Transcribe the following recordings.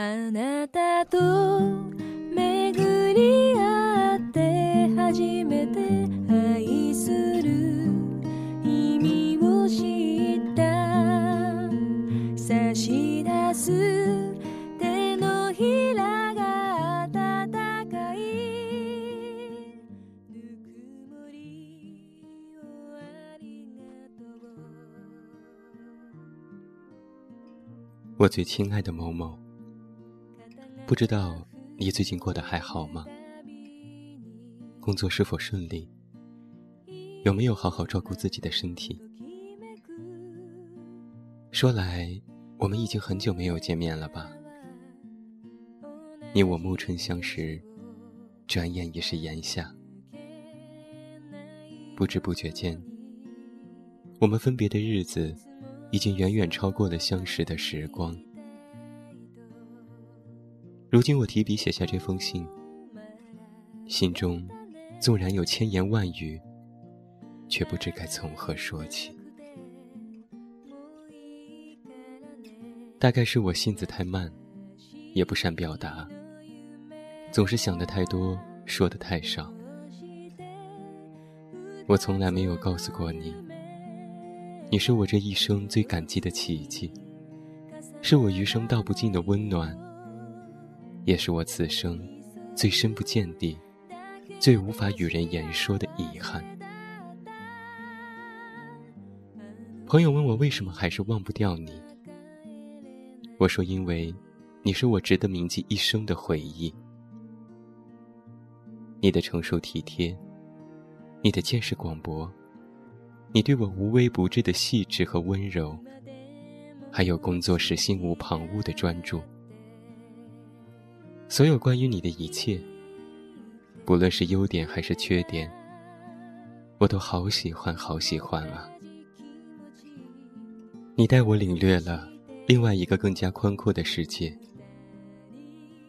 あなたと巡り合って初めて愛する意味を知った差し出す手のひらが温かいぬくもりをありがとう我最亲爱的某某，不知道你最近过得还好吗？工作是否顺利？有没有好好照顾自己的身体？说来，我们已经很久没有见面了吧？你我暮春相识，转眼已是炎夏。不知不觉间，我们分别的日子，已经远远超过了相识的时光。如今我提笔写下这封信，心中纵然有千言万语，却不知该从何说起。大概是我性子太慢，也不善表达，总是想的太多，说的太少。我从来没有告诉过你，你是我这一生最感激的奇迹，是我余生道不尽的温暖，也是我此生最深不见底、最无法与人言说的遗憾。朋友问我为什么还是忘不掉你，我说因为你是我值得铭记一生的回忆。你的成熟体贴，你的见识广博，你对我无微不至的细致和温柔，还有工作时心无旁骛的专注，所有关于你的一切，不论是优点还是缺点，我都好喜欢，好喜欢啊！你带我领略了另外一个更加宽阔的世界，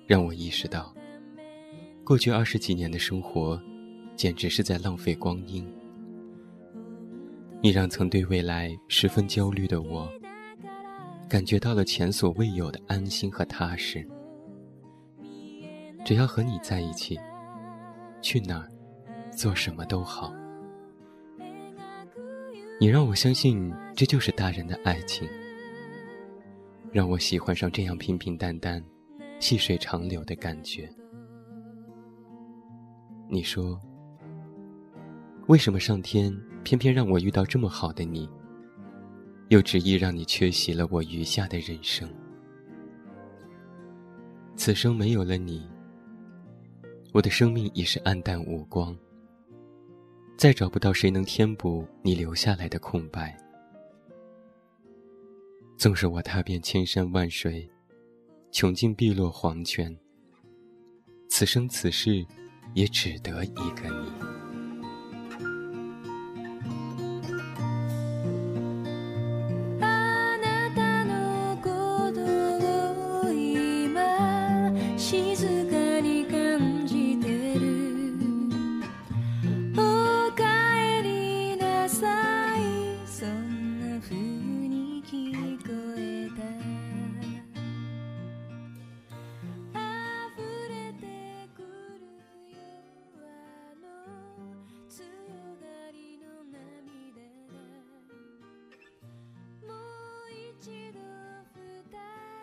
让我意识到，过去二十几年的生活，简直是在浪费光阴。你让曾对未来十分焦虑的我，感觉到了前所未有的安心和踏实。只要和你在一起，去哪儿，做什么都好。你让我相信这就是大人的爱情，让我喜欢上这样平平淡淡、细水长流的感觉。你说，为什么上天偏偏让我遇到这么好的你，又执意让你缺席了我余下的人生？此生没有了你，我的生命已是黯淡无光。再找不到谁能填补你留下来的空白。纵使我踏遍千山万水，穷尽碧落黄泉，此生此世，也只得一个你。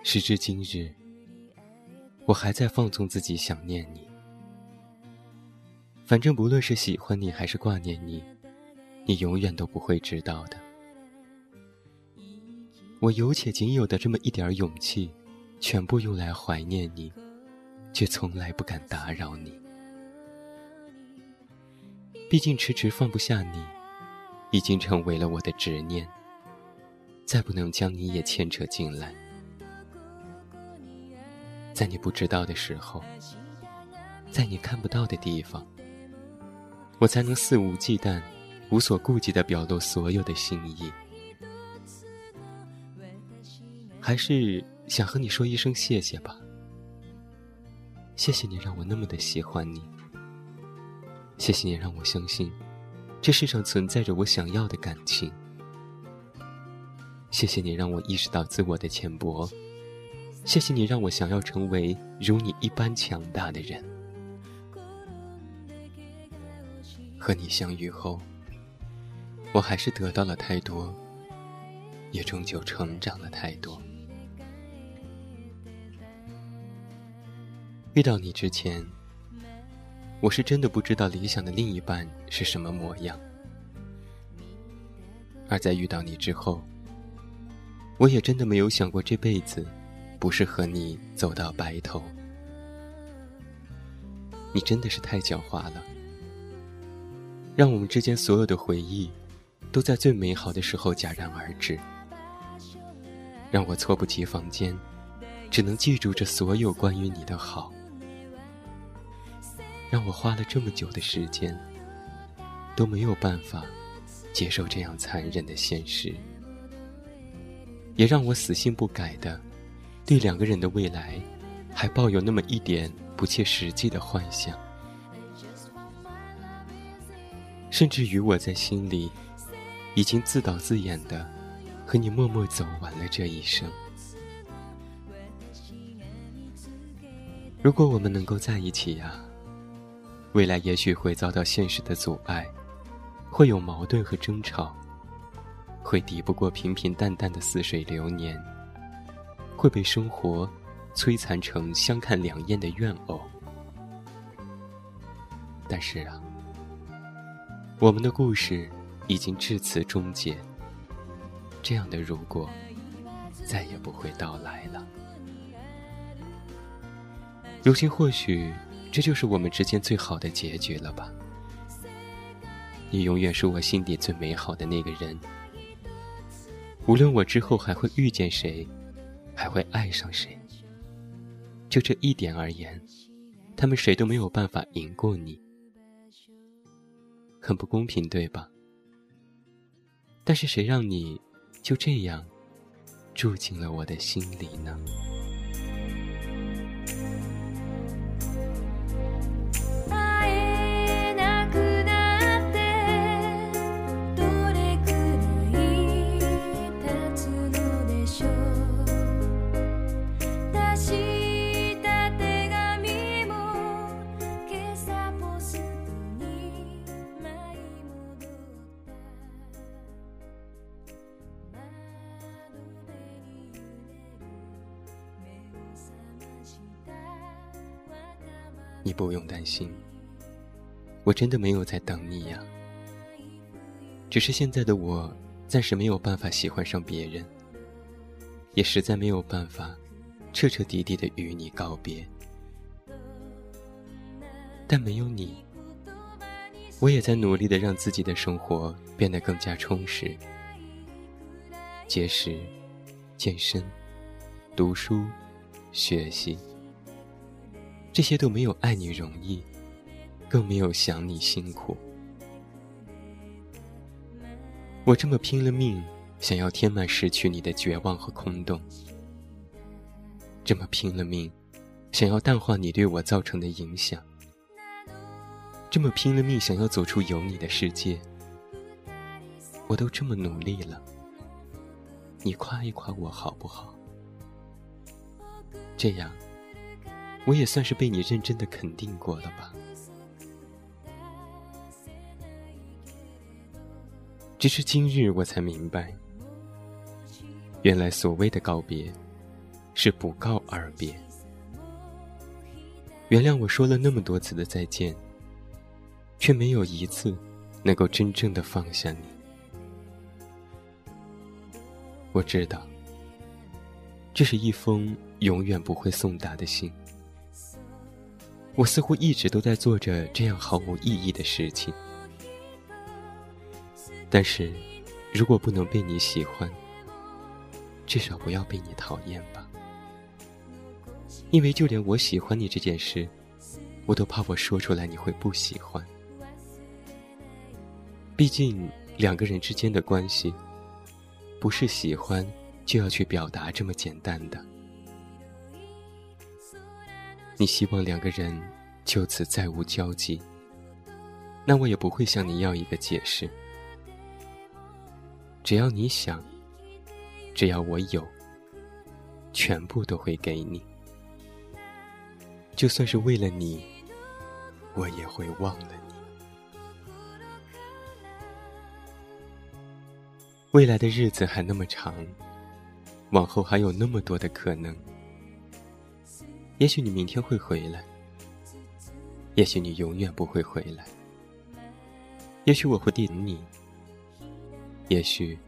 时至今日，我还在放纵自己想念你。反正不论是喜欢你还是挂念你，你永远都不会知道的。我有且仅有的这么一点勇气，全部用来怀念你，却从来不敢打扰你。毕竟迟迟放不下你，已经成为了我的执念，再不能将你也牵扯进来。在你不知道的时候，在你看不到的地方，我才能肆无忌惮、无所顾忌地表露所有的心意。还是想和你说一声谢谢吧，谢谢你让我那么的喜欢你，谢谢你让我相信，这世上存在着我想要的感情。谢谢你让我意识到自我的浅薄，谢谢你让我想要成为如你一般强大的人。和你相遇后，我还是得到了太多，也终究成长了太多。遇到你之前，我是真的不知道理想的另一半是什么模样；而在遇到你之后，我也真的没有想过这辈子不是和你走到白头。你真的是太狡猾了，让我们之间所有的回忆都在最美好的时候戛然而止，让我猝不及防间只能记住这所有关于你的好。让我花了这么久的时间，都没有办法接受这样残忍的现实，也让我死心不改的对两个人的未来还抱有那么一点不切实际的幻想，甚至于我在心里已经自导自演的和你默默走完了这一生。如果我们能够在一起呀。未来也许会遭到现实的阻碍，会有矛盾和争吵，会抵不过平平淡淡的似水流年，会被生活摧残成相看两厌的怨偶。但是啊，我们的故事已经至此终结，这样的如果再也不会到来了。如今或许。这就是我们之间最好的结局了吧？你永远是我心底最美好的那个人。无论我之后还会遇见谁，还会爱上谁，就这一点而言，他们谁都没有办法赢过你。很不公平，对吧？但是谁让你就这样住进了我的心里呢？你不用担心，我真的没有在等你呀。只是现在的我暂时没有办法喜欢上别人，也实在没有办法彻彻底底的与你告别。但没有你，我也在努力的让自己的生活变得更加充实。节食、健身、读书、学习。这些都没有爱你容易，更没有想你辛苦。我这么拼了命，想要填满失去你的绝望和空洞；这么拼了命，想要淡化你对我造成的影响；这么拼了命，想要走出有你的世界。我都这么努力了，你夸一夸我好不好？这样。我也算是被你认真的肯定过了吧。直至今日，我才明白，原来所谓的告别，是不告而别。原谅我说了那么多次的再见，却没有一次能够真正的放下你。我知道，这是一封永远不会送达的信。我似乎一直都在做着这样毫无意义的事情，但是，如果不能被你喜欢，至少不要被你讨厌吧。因为就连我喜欢你这件事，我都怕我说出来你会不喜欢。毕竟两个人之间的关系，不是喜欢就要去表达这么简单的。你希望两个人就此再无交集，那我也不会向你要一个解释。只要你想，只要我有，全部都会给你。就算是为了你，我也会忘了你。未来的日子还那么长，往后还有那么多的可能。也许你明天会回来，也许你永远不会回来。也许我会等你，也许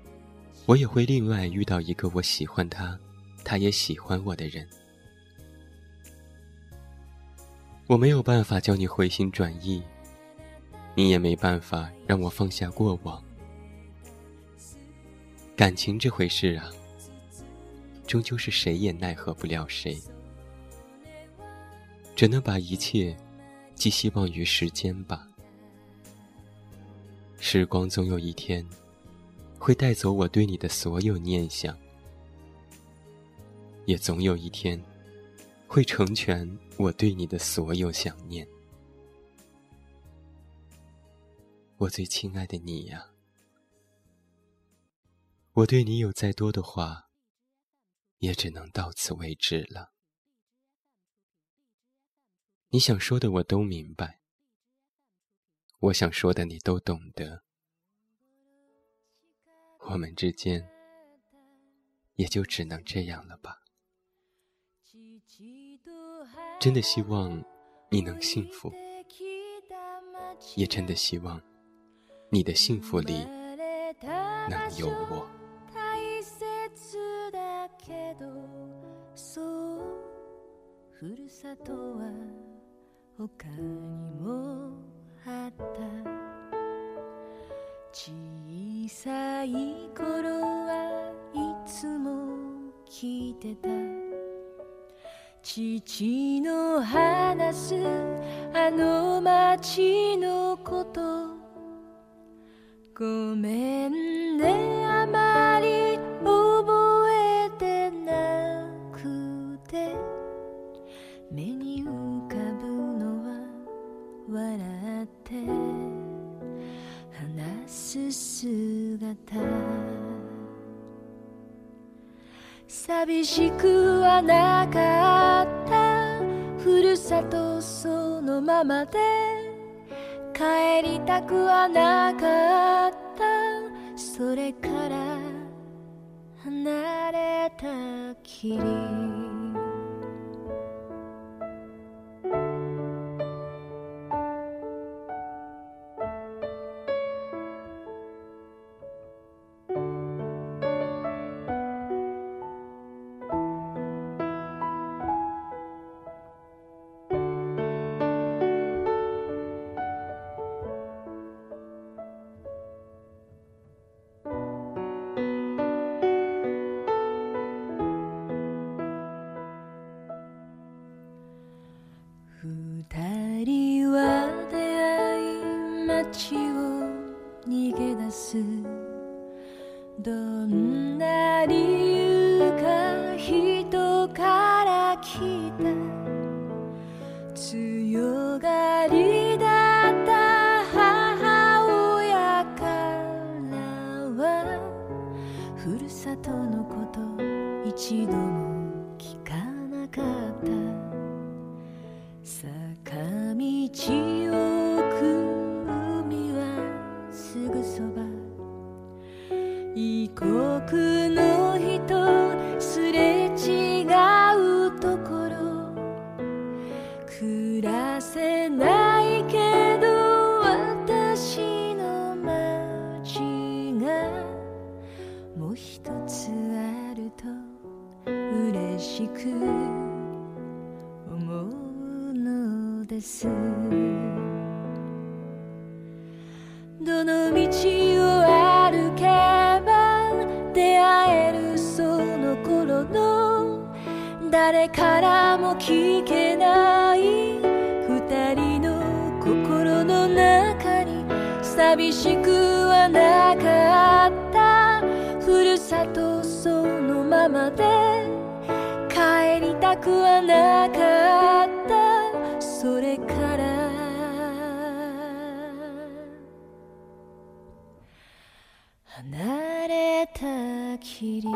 我也会另外遇到一个我喜欢他，他也喜欢我的人。我没有办法叫你回心转意，你也没办法让我放下过往。感情这回事啊，终究是谁也奈何不了谁，只能把一切寄希望于时间吧。时光总有一天会带走我对你的所有念想，也总有一天会成全。我对你的所有想念，我最亲爱的你呀，我对你有再多的话，也只能到此为止了。你想说的我都明白，我想说的你都懂得，我们之间也就只能这样了吧。真的希望你能幸福，也真的希望你的幸福里能有我。他にもあった。小さい頃はいつも聞いてた。父の話すあの街のこと。ごめん寂しくはなかった。ふるさとそのままで。帰りたくはなかった。それから離れたきり。来た。強がり誰からも聞けない。二人の心の中に寂しくはなかった。ふるさとそのままで帰りたくはなかった。それから離れたきり。